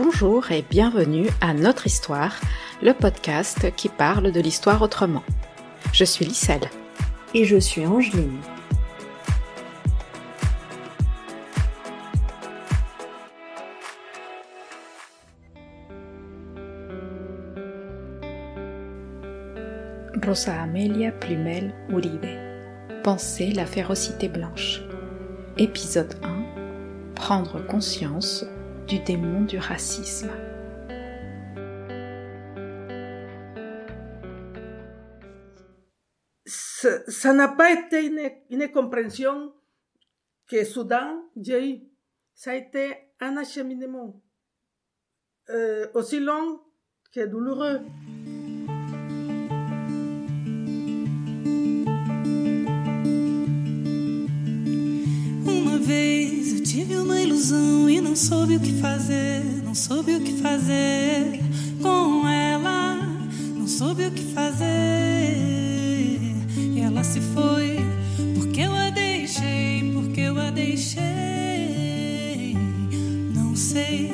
Bonjour et bienvenue à Notre Histoire, le podcast qui parle de l'histoire autrement. Je suis Lisselle. Et je suis Angeline. Rosa Amelia Plumel Uribe. Penser la férocité blanche. Épisode 1. Prendre conscience du démon du racisme. Ça n'a pas été une, compréhension que soudain j'ai eu. Ça a été un acheminement euh, aussi long que douloureux. Tive uma ilusão e não soube o que fazer, não soube o que fazer com ela, não soube o que fazer. E ela se foi porque eu a deixei, porque eu a deixei. Não sei,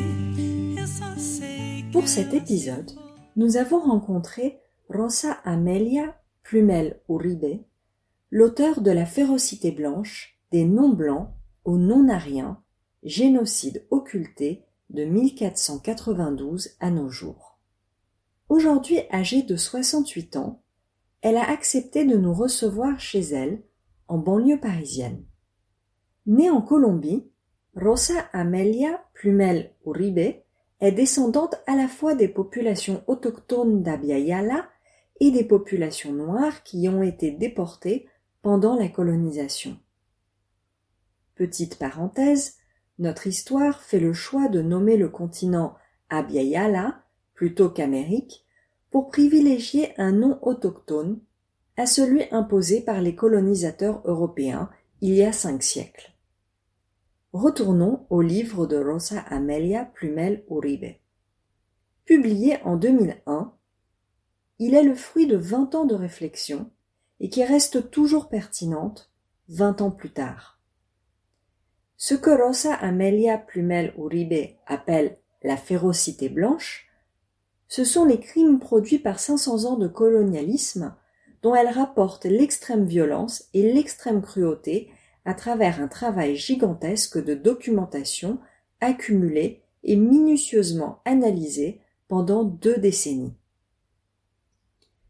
eu só sei. Pour cet épisode, nous avons rencontré Rosa Amelia Plumel Uribe, l'auteur de La férocité blanche, des non-blancs aux non-ariens, génocide occulté de 1492 à nos jours. Aujourd'hui âgée de 68 ans, elle a accepté de nous recevoir chez elle, en banlieue parisienne. Née en Colombie, Rosa Amelia Plumel Uribe est descendante à la fois des populations autochtones d'Abya et des populations noires qui ont été déportées pendant la colonisation. Petite parenthèse, notre histoire fait le choix de nommer le continent Abya plutôt qu'Amérique pour privilégier un nom autochtone à celui imposé par les colonisateurs européens il y a cinq siècles. Retournons au livre de Rosa Amelia Plumel Uribe. Publié en 2001, il est le fruit de vingt ans de réflexion et qui reste toujours pertinente vingt ans plus tard. Ce que Rosa Amelia Plumel Uribe appelle la férocité blanche, ce sont les crimes produits par 500 ans de colonialisme dont elle rapporte l'extrême violence et l'extrême cruauté à travers un travail gigantesque de documentation accumulé et minutieusement analysé pendant deux décennies.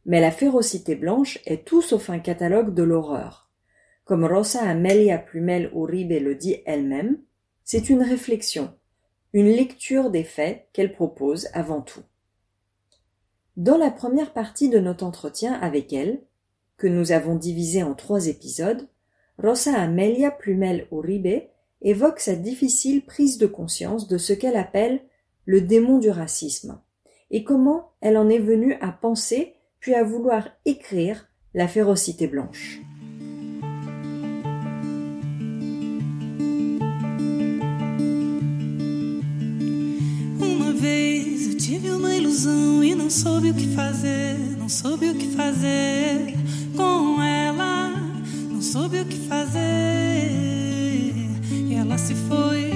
Mais la férocité blanche est tout sauf un catalogue de l'horreur. Comme Rosa Amelia Plumel Uribe le dit elle-même, c'est une réflexion, une lecture des faits qu'elle propose avant tout. Dans la première partie de notre entretien avec elle, que nous avons divisé en trois épisodes, Rosa Amelia Plumel Uribe évoque sa difficile prise de conscience de ce qu'elle appelle le démon du racisme, et comment elle en est venue à penser puis à vouloir écrire la férocité blanche. Tive uma ilusão e não soube o que fazer, não soube o que fazer com ela, não soube o que fazer. E ela se foi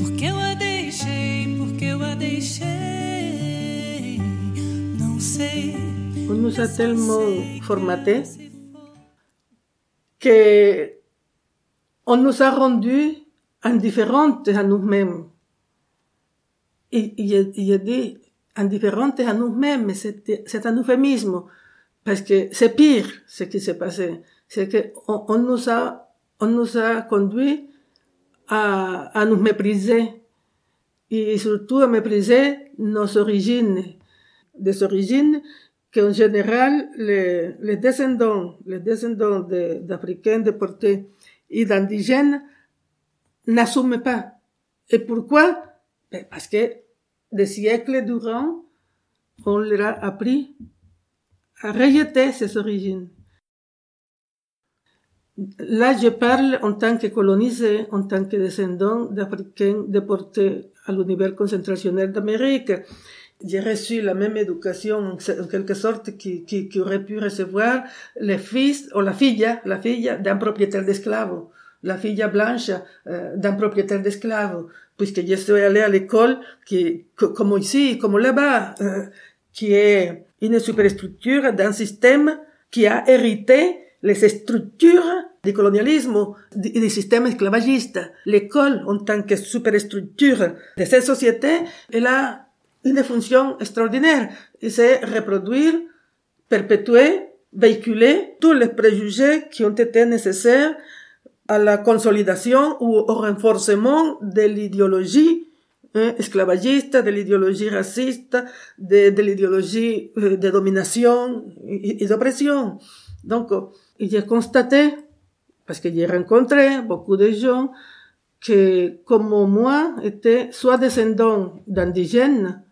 porque eu a deixei, porque eu a deixei. Não sei. On nous a tellement formaté que on nous a rendu indifférentes à nous-mêmes. Il y, a, il a des indifférentes à nous-mêmes, c'est un euphémisme, parce que c'est pire ce qui s'est passé. C'est que on, nous a, on nous a conduit à, à nous mépriser et surtout à mépriser nos origines, des origines qu'en général les, les descendants, les descendants d'Africains déportés et d'indigènes n'assument pas. Et pourquoi? Ben, parce que des siècles durant, on leur a appris à rejeter ses origines. Là, je parle en tant que colonisé, en tant que descendant d'Africains déportés à l'univers concentrationnel d'Amérique. J'ai reçu la même éducation, en quelque sorte, qui, qui, aurait pu recevoir le fils ou la fille, la fille d'un propriétaire d'esclaves. La fille blanche euh, d'un propriétaire d'esclaves, puisque je suis allée à l'école qui, comme ici, comme là-bas, euh, qui est une superstructure d'un système qui a hérité les structures du colonialisme et du système esclavagiste. L'école, en tant que superstructure de cette société, elle a une fonction extraordinaire, c'est reproduire, perpétuer, véhiculer tous les préjugés qui ont été nécessaires à la consolidation ou au renforcement de l'idéologie hein, esclavagiste, de l'idéologie raciste, de, de l'idéologie euh, de domination et, d'oppression. Donc, j'ai constaté, parce que j'ai rencontré beaucoup de gens que, comme moi, étaient soit descendants d'indigènes,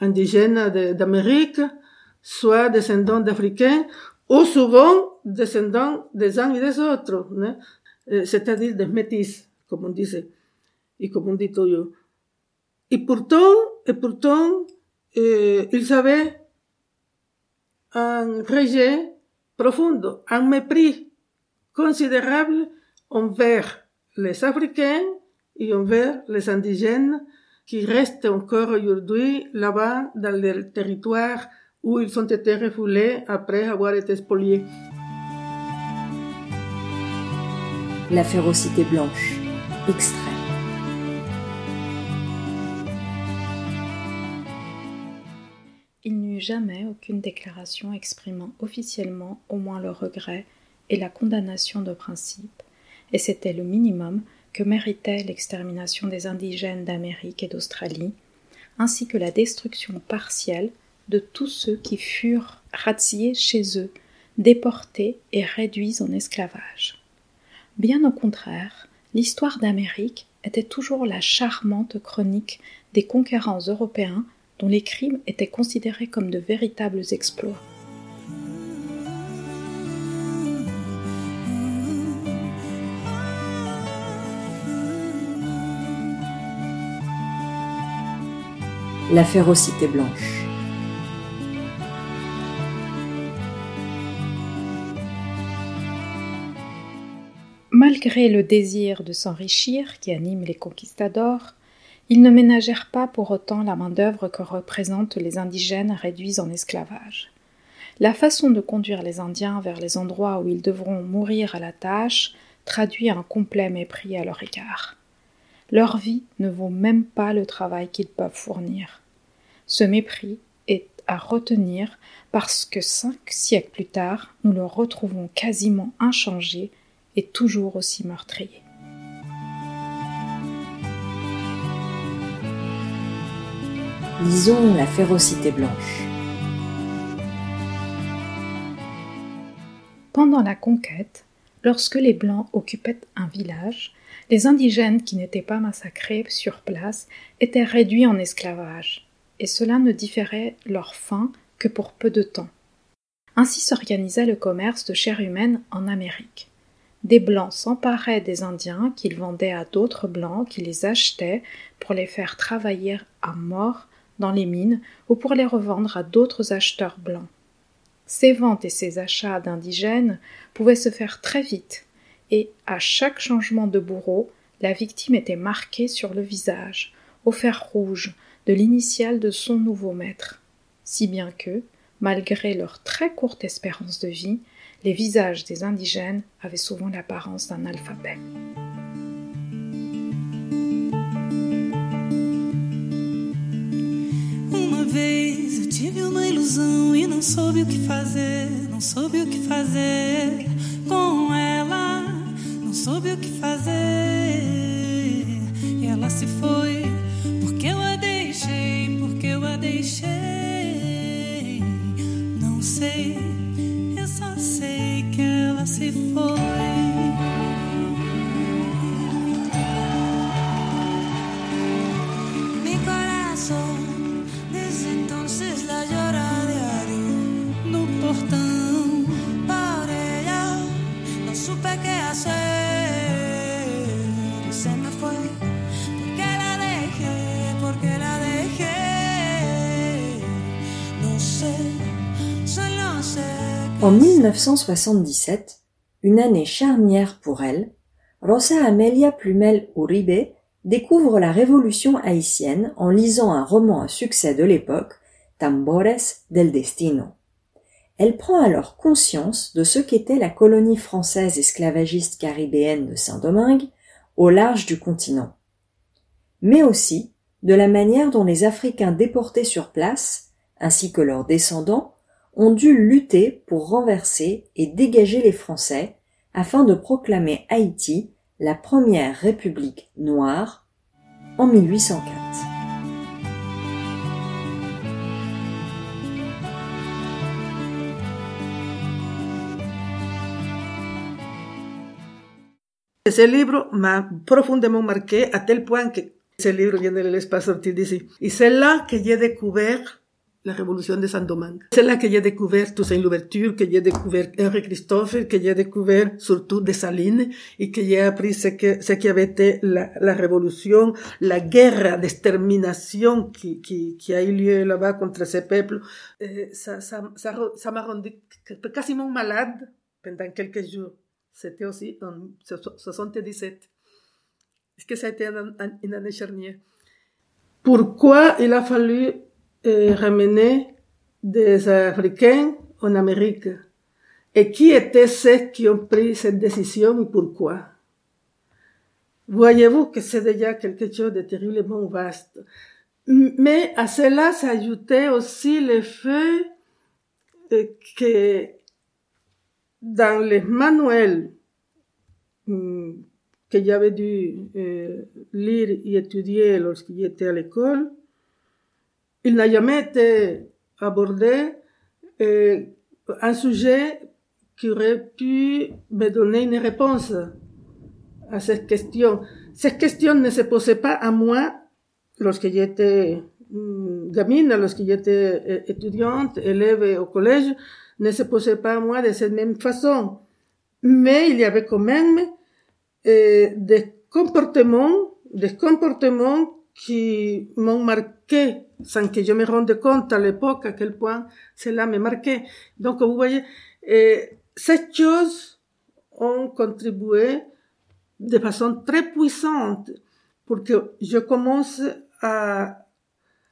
indigènes d'Amérique, soit descendants d'Africains, ou souvent descendants des uns et des autres, hein, euh, c'est-à-dire des métis, comme on disait, et comme on dit toujours. Et pourtant, et pourtant, euh, ils avaient un rejet profond, un mépris considérable envers les Africains et envers les indigènes qui restent encore aujourd'hui là-bas dans le territoire où ils ont été refoulés après avoir été spoliés. La férocité blanche. Extrait. Il n'y eut jamais aucune déclaration exprimant officiellement au moins le regret et la condamnation de principe, et c'était le minimum que méritait l'extermination des indigènes d'Amérique et d'Australie, ainsi que la destruction partielle de tous ceux qui furent razziés chez eux, déportés et réduits en esclavage. Bien au contraire, l'histoire d'Amérique était toujours la charmante chronique des conquérants européens dont les crimes étaient considérés comme de véritables exploits. La férocité blanche. Malgré le désir de s'enrichir qui anime les conquistadors, ils ne ménagèrent pas pour autant la main-d'œuvre que représentent les indigènes réduits en esclavage. La façon de conduire les Indiens vers les endroits où ils devront mourir à la tâche traduit un complet mépris à leur égard. Leur vie ne vaut même pas le travail qu'ils peuvent fournir. Ce mépris est à retenir parce que cinq siècles plus tard, nous le retrouvons quasiment inchangé est toujours aussi meurtrier. Lisons la férocité blanche. Pendant la conquête, lorsque les Blancs occupaient un village, les indigènes qui n'étaient pas massacrés sur place étaient réduits en esclavage, et cela ne différait leur fin que pour peu de temps. Ainsi s'organisait le commerce de chair humaine en Amérique des Blancs s'emparaient des Indiens qu'ils vendaient à d'autres Blancs qui les achetaient pour les faire travailler à mort dans les mines ou pour les revendre à d'autres acheteurs blancs. Ces ventes et ces achats d'indigènes pouvaient se faire très vite, et à chaque changement de bourreau, la victime était marquée sur le visage, au fer rouge, de l'initiale de son nouveau maître, si bien que, malgré leur très courte espérance de vie, les visages des indigènes avaient souvent l'apparence d'un alphabet. Uma vez eu tive uma ilusão e não soube o que fazer, não soube o que fazer com ela, não soube o que fazer. E ela se foi En 1977, une année charnière pour elle, Rosa Amelia Plumel Uribe découvre la révolution haïtienne en lisant un roman à succès de l'époque, Tambores del Destino. Elle prend alors conscience de ce qu'était la colonie française esclavagiste caribéenne de Saint-Domingue au large du continent, mais aussi de la manière dont les Africains déportés sur place, ainsi que leurs descendants, ont dû lutter pour renverser et dégager les Français afin de proclamer Haïti la première république noire en 1804. Ce livre m'a profondément marqué à tel point que ce livre vient de l'espace sorti d'ici. Et c'est là que j'ai découvert la révolution de Saint-Domingue. C'est là que j'ai découvert Toussaint Louverture, que j'ai découvert Henri Christophe, que j'ai découvert surtout Dessalines et que j'ai appris ce que, ce qui avait été la, la révolution, la guerre d'extermination qui, qui, qui a eu lieu là-bas contre ces peuples. Et ça, ça, ça, ça m'a rendu quasiment malade pendant quelques jours. C'était aussi en 77. Est-ce que ça a été une année charnière? Pourquoi il a fallu euh, ramener des Africains en Amérique et qui étaient ceux qui ont pris cette décision et pourquoi? Voyez-vous que c'est déjà quelque chose de terriblement vaste. Mais à cela s'ajoutait aussi le fait euh, que dans les manuels mm, que j'avais dû euh, lire et étudier lorsque j'étais à l'école, il n'a jamais été abordé euh, un sujet qui aurait pu me donner une réponse à cette question. Cette question ne se posait pas à moi lorsque j'étais mm, gamine, lorsque j'étais euh, étudiante, élève au collège, ne se posait pas à moi de cette même façon. Mais il y avait quand même euh, des comportements, des comportements qui m'ont marqué sans que je me rende compte à l'époque à quel point cela me marquait. Donc, vous voyez, euh, ces choses ont contribué de façon très puissante pour que je commence à,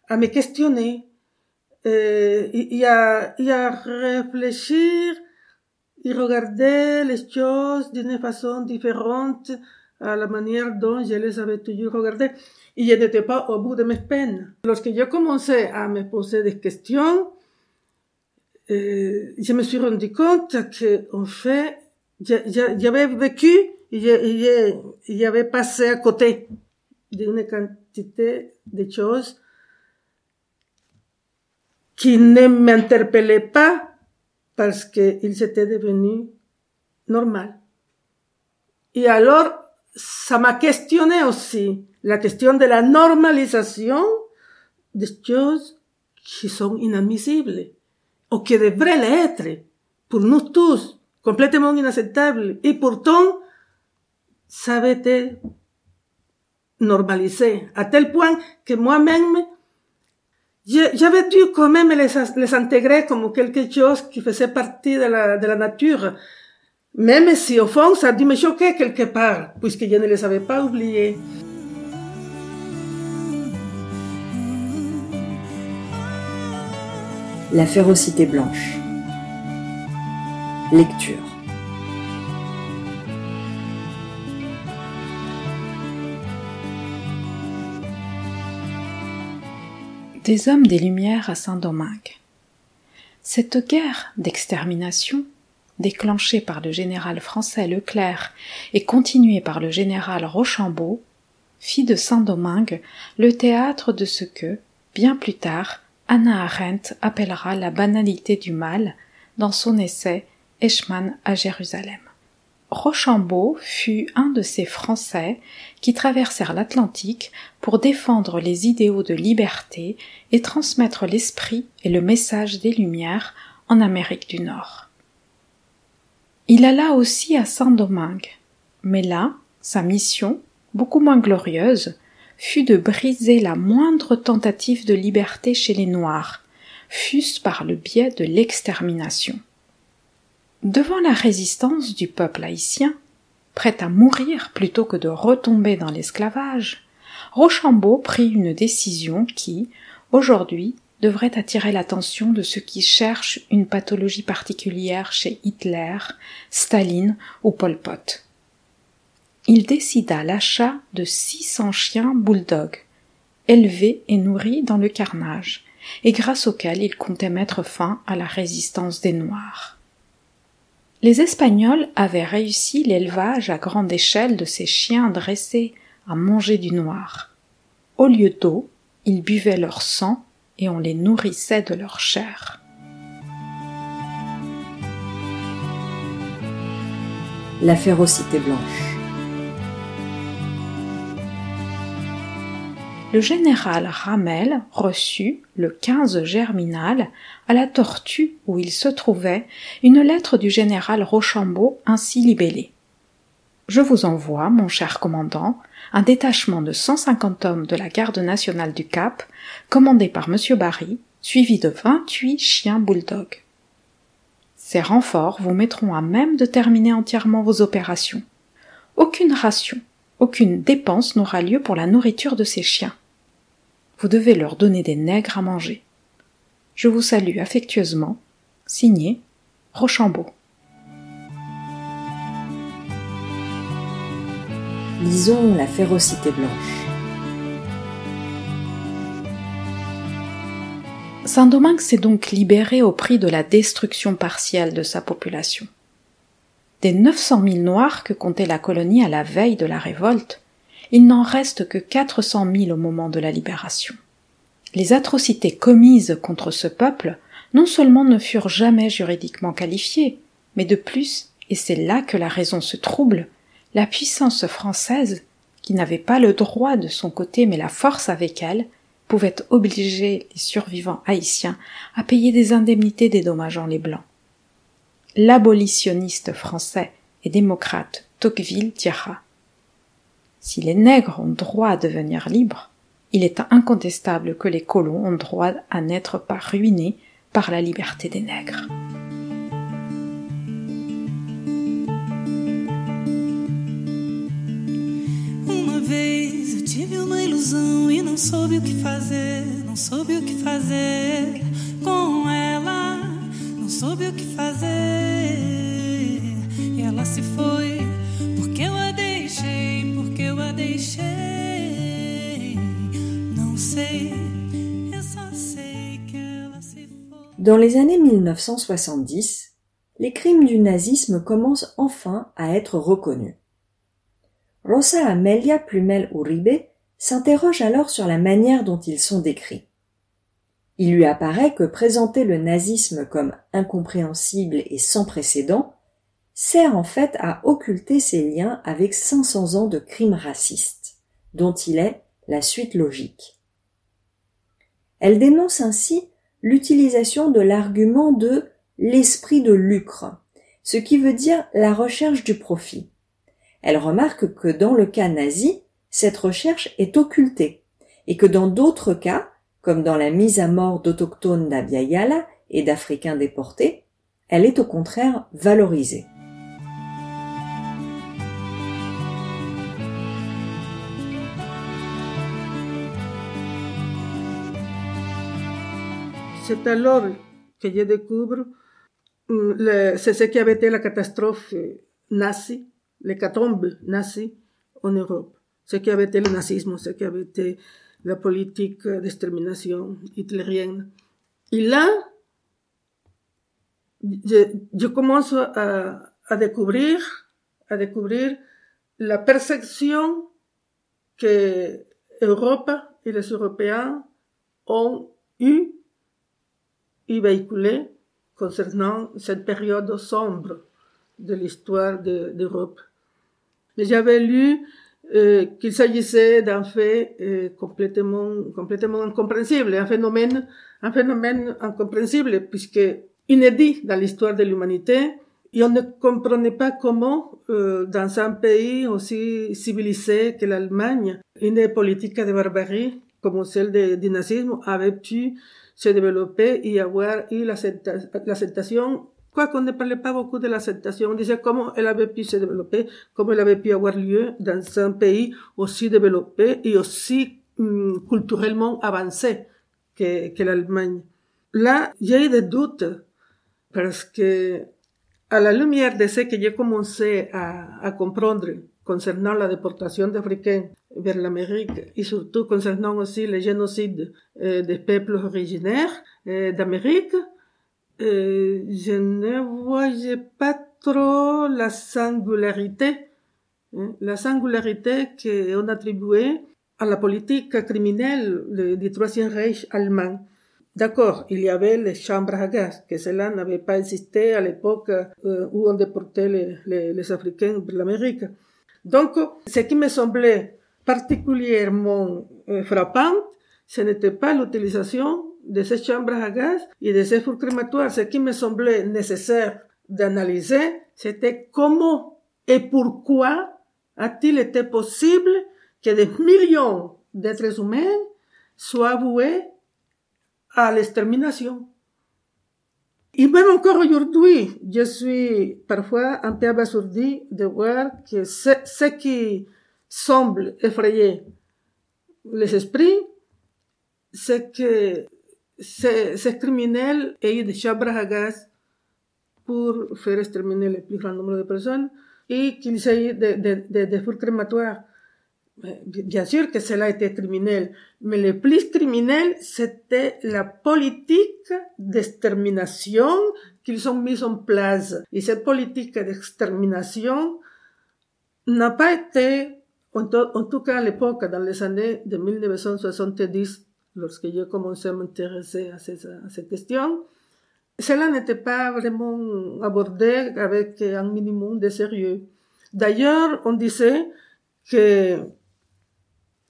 à me questionner euh, et, à, et à réfléchir et regarder les choses d'une façon différente à la manière dont je les avais toujours regardées. Et je n'étais pas au bout de mes peines. Lorsque j'ai commencé à me poser des questions, euh, je me suis rendu compte que, en fait, j'avais vécu et j'avais passé à côté d'une quantité de choses qui ne m'interpellaient pas parce qu'ils étaient devenus normal. Et alors, ça m'a questionné aussi la question de la normalisation des choses qui sont inadmissibles ou qui devraient l'être pour nous tous, complètement inacceptables. Et pourtant, ça avait été normalisé à tel point que moi-même, j'avais dû quand même les, les intégrer comme quelque chose qui faisait partie de la, de la nature. Même si au fond, ça a dû me choquer quelque part, puisque je ne les avais pas oubliés. La férocité blanche. Lecture. Des hommes des Lumières à Saint-Domingue. Cette guerre d'extermination, déclenchée par le général français Leclerc et continuée par le général Rochambeau, fit de Saint-Domingue le théâtre de ce que, bien plus tard, Anna Arendt appellera la banalité du mal dans son essai Eichmann à Jérusalem. Rochambeau fut un de ces Français qui traversèrent l'Atlantique pour défendre les idéaux de liberté et transmettre l'esprit et le message des Lumières en Amérique du Nord. Il alla aussi à Saint-Domingue, mais là, sa mission, beaucoup moins glorieuse, fut de briser la moindre tentative de liberté chez les Noirs, fût-ce par le biais de l'extermination. Devant la résistance du peuple haïtien, prêt à mourir plutôt que de retomber dans l'esclavage, Rochambeau prit une décision qui, aujourd'hui, devrait attirer l'attention de ceux qui cherchent une pathologie particulière chez Hitler, Staline ou Pol Pot. Il décida l'achat de 600 chiens bulldogs, élevés et nourris dans le carnage, et grâce auxquels il comptait mettre fin à la résistance des Noirs. Les Espagnols avaient réussi l'élevage à grande échelle de ces chiens dressés à manger du noir. Au lieu d'eau, ils buvaient leur sang et on les nourrissait de leur chair. La férocité blanche. le général Ramel reçut, le 15 germinal, à la tortue où il se trouvait, une lettre du général Rochambeau ainsi libellée. Je vous envoie, mon cher commandant, un détachement de 150 hommes de la garde nationale du Cap, commandé par M. Barry, suivi de 28 chiens bulldogs. Ces renforts vous mettront à même de terminer entièrement vos opérations. Aucune ration, aucune dépense n'aura lieu pour la nourriture de ces chiens vous devez leur donner des nègres à manger. Je vous salue affectueusement. Signé Rochambeau. La férocité blanche. Saint-Domingue s'est donc libéré au prix de la destruction partielle de sa population. Des 900 000 Noirs que comptait la colonie à la veille de la révolte, il n'en reste que quatre cent mille au moment de la libération. Les atrocités commises contre ce peuple non seulement ne furent jamais juridiquement qualifiées, mais de plus, et c'est là que la raison se trouble, la puissance française, qui n'avait pas le droit de son côté mais la force avec elle, pouvait obliger les survivants haïtiens à payer des indemnités dédommageant les blancs. L'abolitionniste français et démocrate Tocqueville dira si les nègres ont droit à devenir libres, il est incontestable que les colons ont droit à n'être pas ruinés par la liberté des nègres. Vez eu tive uma ilusão e não soube o que fazer, não soube o que fazer com ela, não soube o que fazer. E ela se foi Dans les années 1970, les crimes du nazisme commencent enfin à être reconnus. Rosa Amelia Plumel Uribe s'interroge alors sur la manière dont ils sont décrits. Il lui apparaît que présenter le nazisme comme incompréhensible et sans précédent sert en fait à occulter ses liens avec 500 ans de crimes racistes, dont il est la suite logique. Elle dénonce ainsi l'utilisation de l'argument de l'esprit de lucre, ce qui veut dire la recherche du profit. Elle remarque que dans le cas nazi, cette recherche est occultée, et que dans d'autres cas, comme dans la mise à mort d'autochtones d'Abya et d'Africains déportés, elle est au contraire valorisée. C'est alors que je découvre c'est ce qui avait été la catastrophe nazie, l'hécatombe nazie en Europe, ce qui avait été le nazisme, ce qui avait été la politique d'extermination hitlérienne. Et là, je, commence à, à, découvrir, à découvrir la perception que l'Europe et les Européens ont eue y véhiculé concernant cette période sombre de l'histoire d'Europe. Mais j'avais lu euh, qu'il s'agissait d'un fait euh, complètement, complètement incompréhensible, un phénomène, un phénomène incompréhensible puisque inédit dans l'histoire de l'humanité et on ne comprenait pas comment, euh, dans un pays aussi civilisé que l'Allemagne, une politique de barbarie comme celle du nazisme avait pu se développer y avoir eu l'acceptation quoi qu'on ne parlait pas beaucoup de l'acceptation, on disait comment elle avait pu se développer, comment elle avait pu avoir lieu dans un pays aussi développé et aussi hum, culturellement avancé que, l'Allemagne. Là, j'ai des doutes parce que à la lumière de ce que j'ai commencé à, à comprendre concernant la déportation d'Africains vers l'Amérique et surtout concernant aussi le génocide euh, des peuples originaires euh, d'Amérique, euh, je ne voyais pas trop la singularité, hein, la singularité qu'on attribuait à la politique criminelle du Troisième Reich allemand. D'accord, il y avait les chambres à gaz, que cela n'avait pas existé à l'époque euh, où on déportait les, Africains vers l'Amérique. Donc, ce qui me semblait particulièrement euh, frappant, ce n'était pas l'utilisation de ces chambres à gaz et de ces fours crématoires. Ce qui me semblait nécessaire d'analyser, c'était comment et pourquoi a-t-il été possible que des millions d'êtres humains soient voués à l'extermination. Et même encore aujourd'hui, je suis parfois un peu abasourdi de voir que ce, ce qui semble effrayer les esprits, c'est que ces, ces, criminels aient des chambres à gaz pour faire exterminer le plus grand nombre de personnes et qu'il s'agit de, de, de, de fours crématoires. Bien sûr que cela était criminel, mais le plus criminel, c'était la politique d'extermination qu'ils ont mise en place. Et cette politique d'extermination n'a pas été, en, to, en, tout cas à l'époque, dans les années de 1970, lorsque commencé à m'intéresser à, à ces questions, cela n'était pas vraiment abordé avec un minimum de sérieux. D'ailleurs, on disait que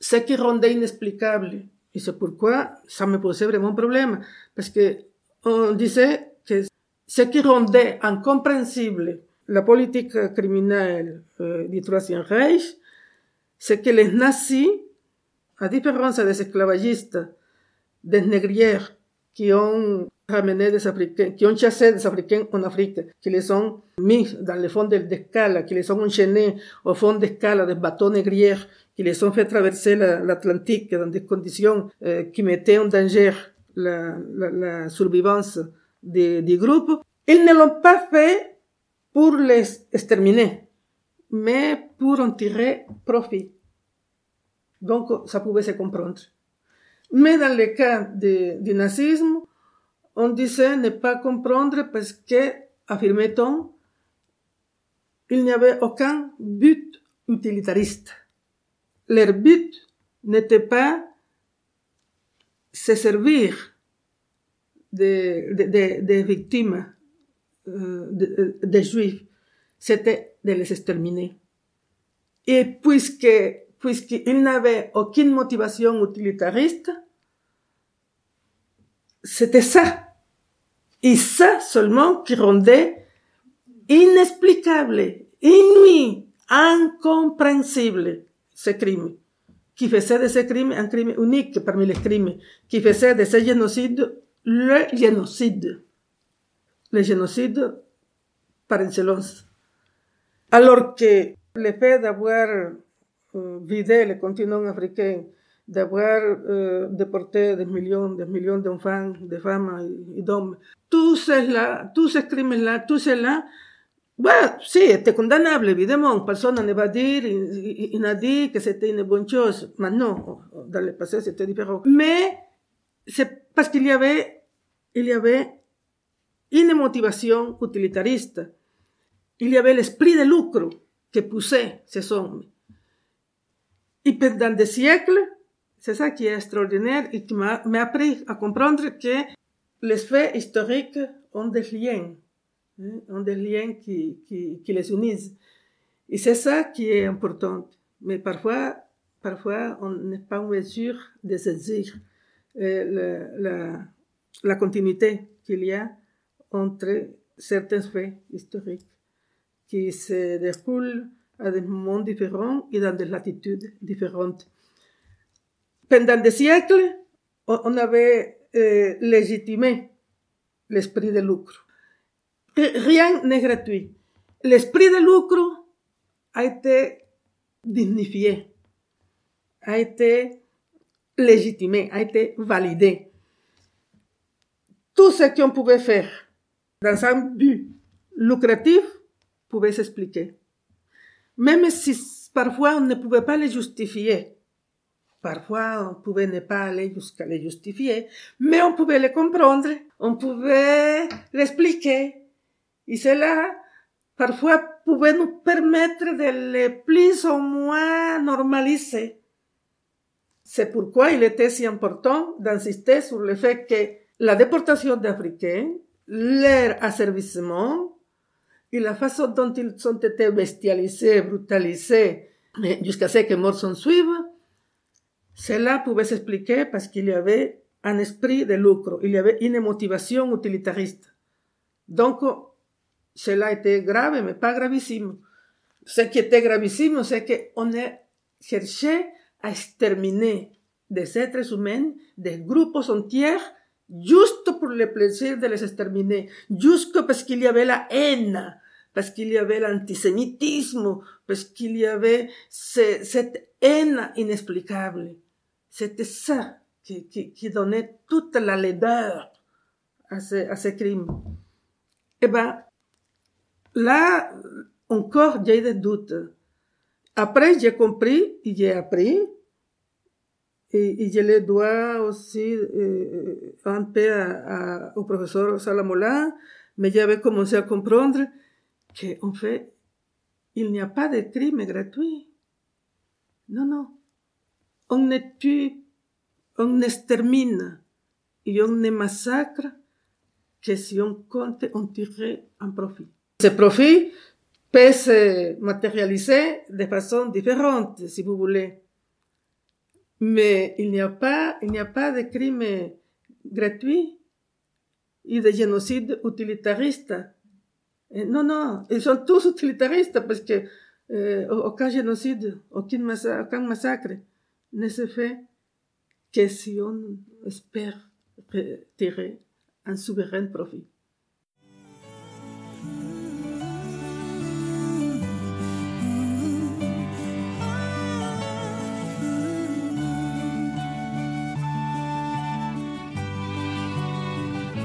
ce qui rendait inexplicable. Et c'est pourquoi ça me posait vraiment problème. Parce que on disait que ce qui rendait incompréhensible la politique criminelle euh, du Troisième Reich, c'est que les nazis, à différence des esclavagistes, des négrières qui ont ramené des Africains, qui ont chassé des Africains en Afrique, qui les ont mis dans le fond d'escale, qui les ont enchaînés au fond d'escale des bateaux négrières qui les ont fait traverser l'Atlantique dans des conditions euh, qui mettaient en danger la, la, la survivance du de, groupe, ils ne l'ont pas fait pour les exterminer, mais pour en tirer profit. Donc, ça pouvait se comprendre. Mais dans le cas du nazisme, on disait ne pas comprendre parce que, affirmait-on, il n'y avait aucun but utilitariste leur but n'était pas se servir des de, de, victimes euh, des de juifs, c'était de les exterminer. Et puisque puisqu'ils n'avaient aucune motivation utilitariste, c'était ça. Et ça seulement qui rendait inexplicable, inouï, incompréhensible ce crime, qui faisait de ce crime un crime unique parmi les crimes, qui faisait de ce génocide le génocide, le génocide par excellence. Alors que le fait d'avoir vidé le continent africain, d'avoir euh, déporté des millions, des millions d'enfants, de femmes et, d'hommes, tout cela, tous ces crimes-là, tout cela Bah, sì, était condamnable, évidemment. Personne ne va dire, il, il a dit que c'était une bonne chose. Mais non, dans le passé, c'était différent. Mais, c'est parce qu'il y avait, il y avait une motivation utilitariste. Il y de lucre que poussait ces hommes. Et pendant des siècles, c'est ça qui est extraordinaire et qui m'a appris à comprendre que les faits historiques ont des liens hein, ont des liens qui, qui, qui les unissent. Et c'est ça qui est important. Mais parfois, parfois, on n'est pas en mesure de saisir euh, la, la, la continuité qu'il y a entre certains faits historiques qui se déroulent à des moments différents et dans des latitudes différentes. Pendant des siècles, on avait euh, légitimé l'esprit de lucre rien n'est gratuit. L'esprit de lucre a été dignifié, a été légitimé, a été validé. Tout ce qu'on pouvait faire dans un but lucratif pouvait s'expliquer. Même si parfois on ne pouvait pas le justifier. Parfois on pouvait ne pas aller jusqu'à le justifier, mais on pouvait le comprendre, on pouvait l'expliquer. Et cela, parfois, pouvait nous permettre de le plus ou moins normaliser. C'est pourquoi il était si important d'insister sur le fait que la déportation d'Africains, leur asservissement et la façon dont ils ont été bestialisés, brutalisés, jusqu'à ce que Morson suive, cela pouvait s'expliquer parce qu'il y avait un esprit de lucre, il y avait une motivation utilitariste. Donc, cela était grave, mais pas gravissime. Ce qui était gravissime, c'est qu'on a cherché à exterminer des êtres humains, des groupes entiers, juste pour le plaisir de les exterminer, juste parce qu'il y avait la haine, parce qu'il y avait l'antisémitisme, parce qu'il y avait cette haine inexplicable. C'était ça qui, donnait toute la laideur à ces, à ces crimes. Eh ben, là, encore, j'ai des doutes. Après, j'ai compris j'ai appris. Et, je le dois aussi euh, un peu au professeur Salamola, mais j'avais commencé à comprendre qu'en fait, il n'y a pas de crime gratuit. Non, non. On ne tue, on extermine et on ne massacre que si on compte en tirer un profit. Ce profit peut se matérialiser de façon différente, si vous voulez. Mais il n'y a pas, il n'y a pas de crime gratuit et de génocide utilitariste. non, non, ils sont tous utilitaristes parce que euh, aucun génocide, aucun massacre, aucun massacre ne se fait que si on espère tirer un souverain profit.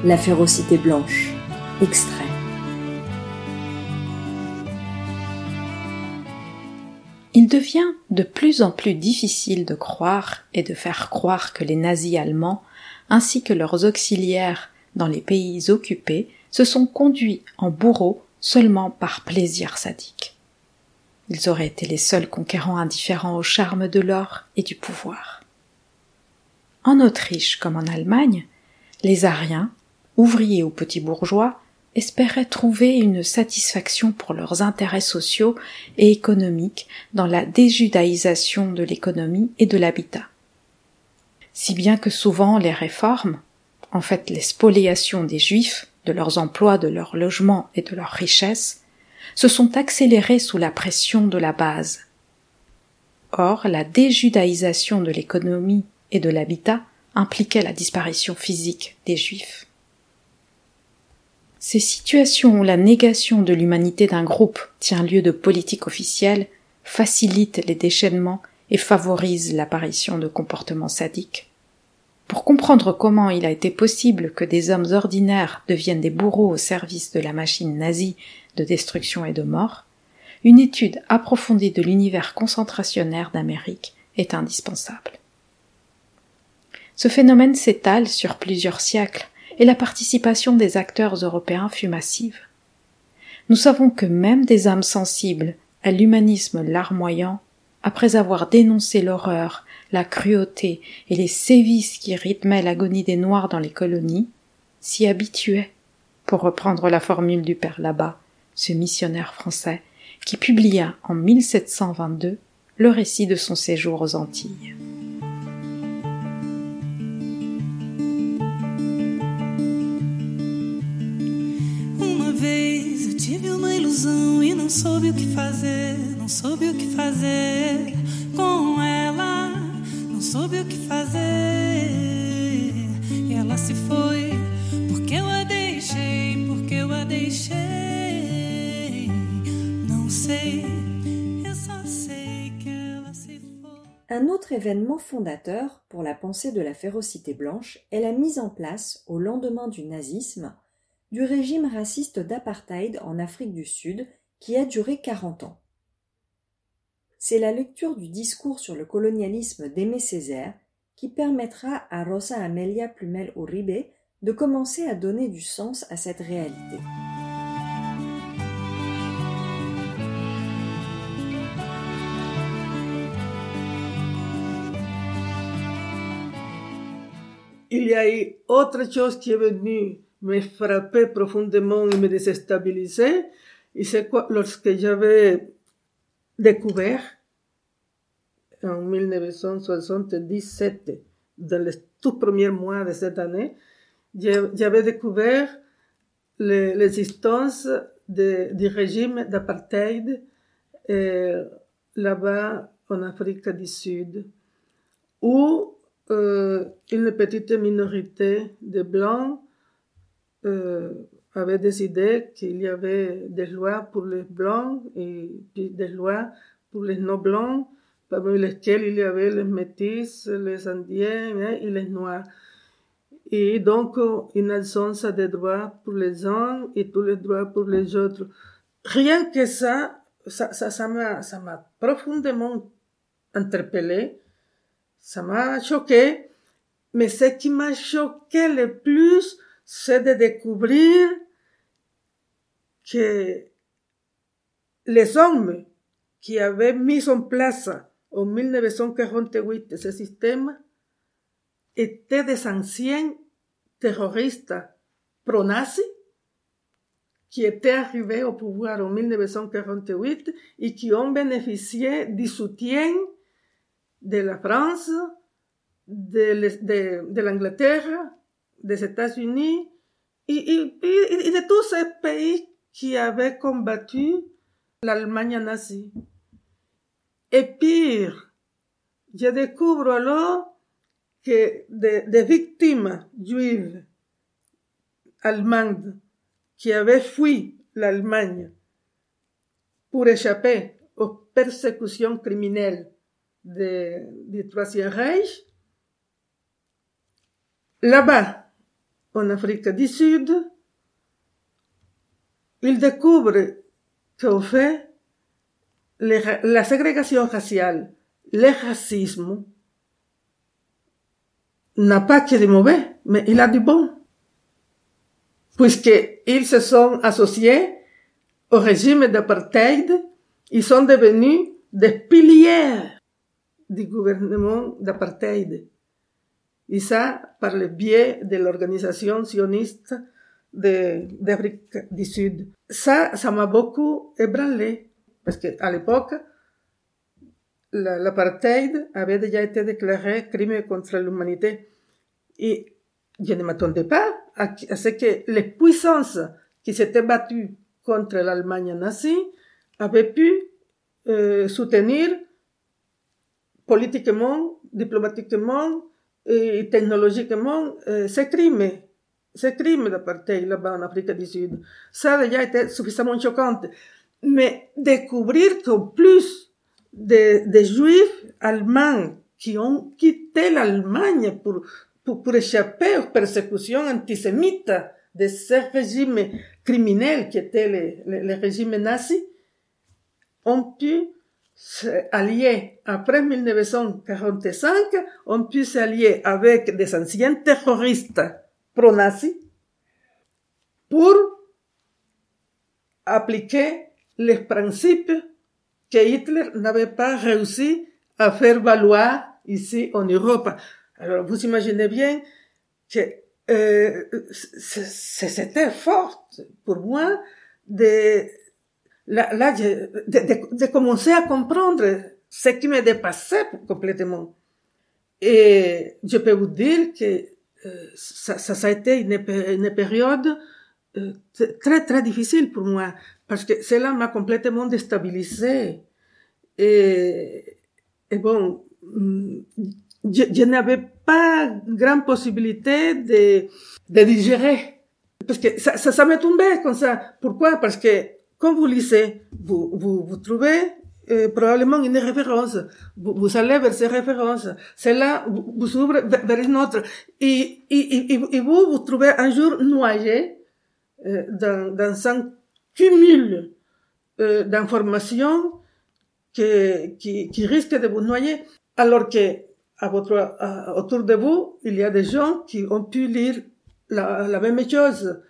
La férocité blanche. Extrait. Il devient de plus en plus difficile de croire et de faire croire que les nazis allemands, ainsi que leurs auxiliaires dans les pays occupés, se sont conduits en bourreaux seulement par plaisir sadique. Ils auraient été les seuls conquérants indifférents au charme de l'or et du pouvoir. En Autriche comme en Allemagne, les Ariens, ouvriers ou petits bourgeois, espéraient trouver une satisfaction pour leurs intérêts sociaux et économiques dans la déjudaïsation de l'économie et de l'habitat. Si bien que souvent les réformes, en fait les spoliations des juifs, de leurs emplois, de leurs logements et de leurs richesses, se sont accélérées sous la pression de la base. Or, la déjudaïsation de l'économie et de l'habitat impliquait la disparition physique des juifs. Ces situations où la négation de l'humanité d'un groupe tient lieu de politique officielle facilitent les déchaînements et favorisent l'apparition de comportements sadiques. Pour comprendre comment il a été possible que des hommes ordinaires deviennent des bourreaux au service de la machine nazie de destruction et de mort, une étude approfondie de l'univers concentrationnaire d'Amérique est indispensable. Ce phénomène s'étale sur plusieurs siècles et la participation des acteurs européens fut massive. Nous savons que même des âmes sensibles à l'humanisme larmoyant, après avoir dénoncé l'horreur, la cruauté et les sévices qui rythmaient l'agonie des Noirs dans les colonies, s'y habituaient, pour reprendre la formule du père Labat, ce missionnaire français, qui publia en 1722 le récit de son séjour aux Antilles. Ilusão e não soube o que fazer, não soube o que fazer com ela, não soube o que fazer. E ela se foi, porque eu a deixei, porque eu a deixei. Não sei, eu só sei que ela se foi. Un autre événement fondateur pour la pensée de la férocité blanche est la mise en place, au lendemain du nazisme, du régime raciste d'apartheid en Afrique du Sud qui a duré 40 ans. C'est la lecture du discours sur le colonialisme d'Aimé Césaire qui permettra à Rosa Amelia Plumel Uribe de commencer à donner du sens à cette réalité. Il y a eu autre chose qui est venue me frapper profondément et me déstabiliser, et c'est quoi, lorsque j'avais découvert en 1977, dans les tout premiers mois de cette année, j'avais découvert l'existence du régime d'apartheid euh, là-bas en Afrique du Sud, où euh, une petite minorité de Blancs euh, avait décidé qu'il y avait des lois pour les Blancs et des lois pour les non-Blancs, parmi lesquelles il y avait les Métis, les Indiens et les Noirs. Et donc, une absence de droits pour les uns et tous les droits pour les autres. Rien que ça, ça, ça, ça m'a profondément interpellé, ça m'a choqué, mais ce qui m'a choqué le plus, c'est de découvrir que les hommes qui avaient mis en place en 1948 ce système étaient des anciens terroristes pro-nazis qui étaient arrivés au pouvoir en 1948 et qui ont bénéficié du soutien de la France, de, de, de l'Angleterre, des États-Unis et, et, de tous ces pays qui avaient combattu l'Allemagne nazie. Et pire, je découvre alors que des, victimes juives allemandes qui avaient fui l'Allemagne pour échapper aux persécutions criminelles du Troisième Reich, là-bas, en Afrique du Sud, ils découvrent qu'au fait, la ségrégation raciale, le racisme, n'a pas que de mauvais, mais il a du bon. Puisqu'ils se sont associés au régime d'apartheid, ils sont devenus des piliers du gouvernement d'apartheid. Et ça, par le biais de l'organisation sioniste d'Afrique du Sud. Ça, ça m'a beaucoup ébranlé, parce qu'à l'époque, l'apartheid avait déjà été déclaré crime contre l'humanité. Et je ne m'attendais pas à, ce que les puissances qui s'étaient battues contre l'Allemagne nazie avaient pu euh, soutenir politiquement, diplomatiquement et technologiquement euh, ces crimes ce crime d'apartheid là-bas en Afrique du Sud. Ça a déjà été suffisamment choquant. Mais découvrir qu'en plus des de juifs allemands qui ont quitté l'Allemagne pour, pour, pour, échapper aux persécutions antisémites de ce régime criminel qui était le, le, le régime nazi, ont pu s'allier après 1945, ont pu s'allier avec des anciens terroristes pro-nazi pour appliquer les principes que Hitler n'avait pas réussi à faire valoir ici en Europe. Alors vous imaginez bien que euh, c'était fort pour moi de, là, là de, de, de, commencer à comprendre ce qui me dépassait complètement. Et je peux vous dire que ça, ça, ça, a été une, une période euh, très très difficile pour moi parce que cela m'a complètement déstabilisé et, et bon mm, je, je n'avais pas grande possibilité de, de digérer Parce que ça, ça, ça m'est tombé comme ça. Pourquoi? Parce que quand vous lisez, vous, vous, vous trouvez euh, probablement une référence. Vous, vous, allez vers ces références. C'est là, vous, vous ouvrez vers, vers une autre. Et, et, et, et, vous, vous trouvez un jour noyé euh, dans, dans un cumul euh, d'informations qui, qui, qui risque de vous noyer. Alors que à votre, à, autour de vous, il y a des gens qui ont pu lire la, la même chose,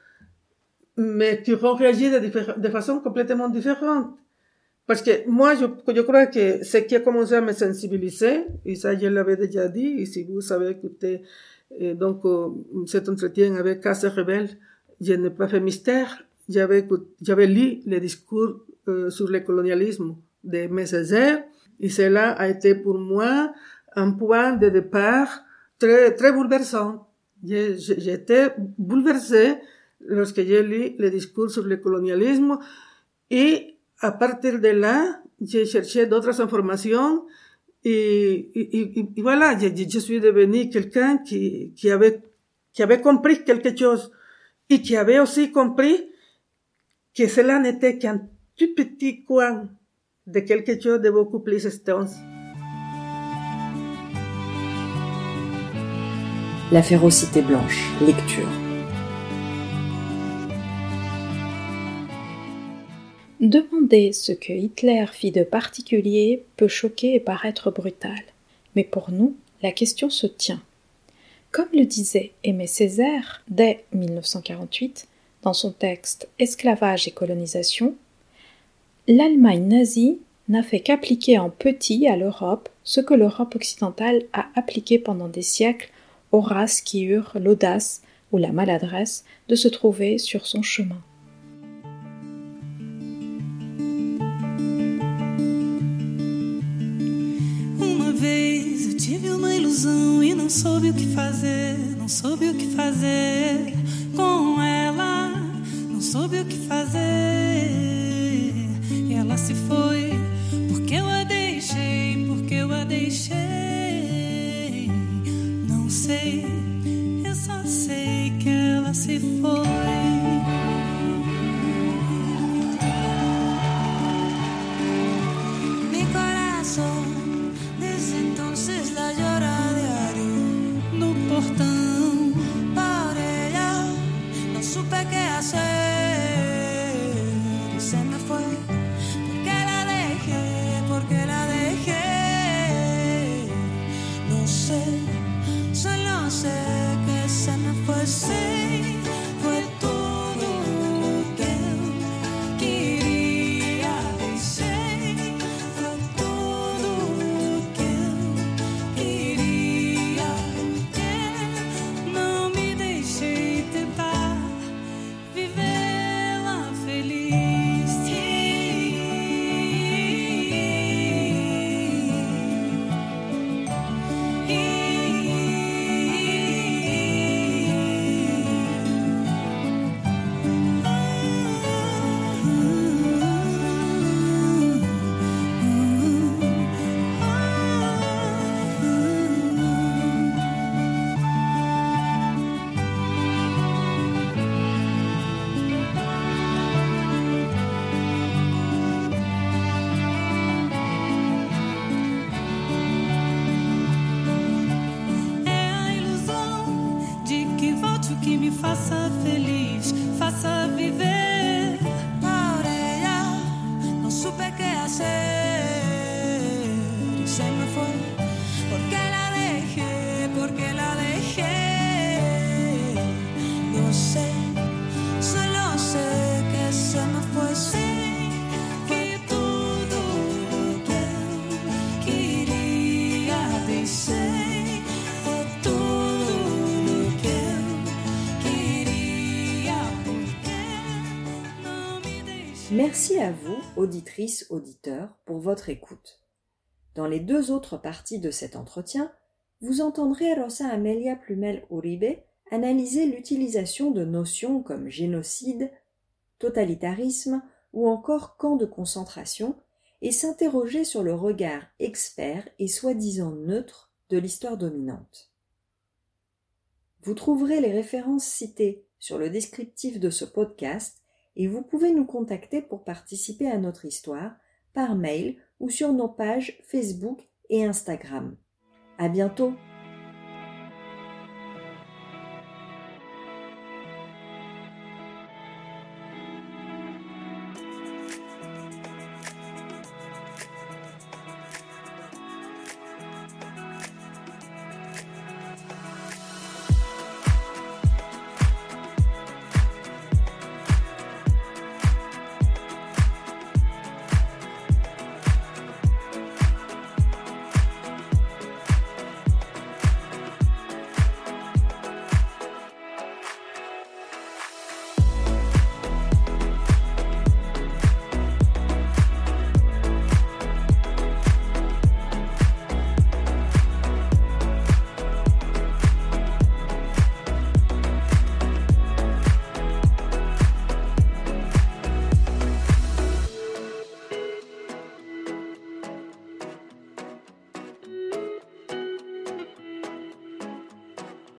mais qui ont réagi de, de façon complètement différente. Parce que moi, je, je crois que ce qui a commencé à me sensibiliser, et ça je l'avais déjà dit, et si vous avez écouté et donc euh, cet entretien avec Casse Rebelle, je n'ai pas fait mystère, j'avais, j'avais lu les discours euh, sur le colonialisme de Messager, et cela a été pour moi un point de départ très, très bouleversant. J'étais bouleversée lorsque j'ai lu les discours sur le colonialisme et à partir de là, j'ai cherché d'autres informations et, voilà, je suis devenu quelqu'un qui, qui avait, qui avait compris quelque chose et qui avait aussi compris que cela n'était qu'un tout petit coin de quelque chose de beaucoup plus extense. La férocité blanche, lecture. Demander ce que Hitler fit de particulier peut choquer et paraître brutal. Mais pour nous, la question se tient. Comme le disait Aimé Césaire dès 1948 dans son texte Esclavage et colonisation, l'Allemagne nazie n'a fait qu'appliquer en petit à l'Europe ce que l'Europe occidentale a appliqué pendant des siècles aux races qui eurent l'audace ou la maladresse de se trouver sur son chemin. Tive uma ilusão e não soube o que fazer, não soube o que fazer com ela, não soube o que fazer. E ela se foi auditrices, auditeurs, pour votre écoute. Dans les deux autres parties de cet entretien, vous entendrez Rosa Amelia Plumel Uribe analyser l'utilisation de notions comme génocide, totalitarisme ou encore camp de concentration et s'interroger sur le regard expert et soi-disant neutre de l'histoire dominante. Vous trouverez les références citées sur le descriptif de ce podcast et vous pouvez nous contacter pour participer à notre histoire par mail ou sur nos pages Facebook et Instagram. À bientôt!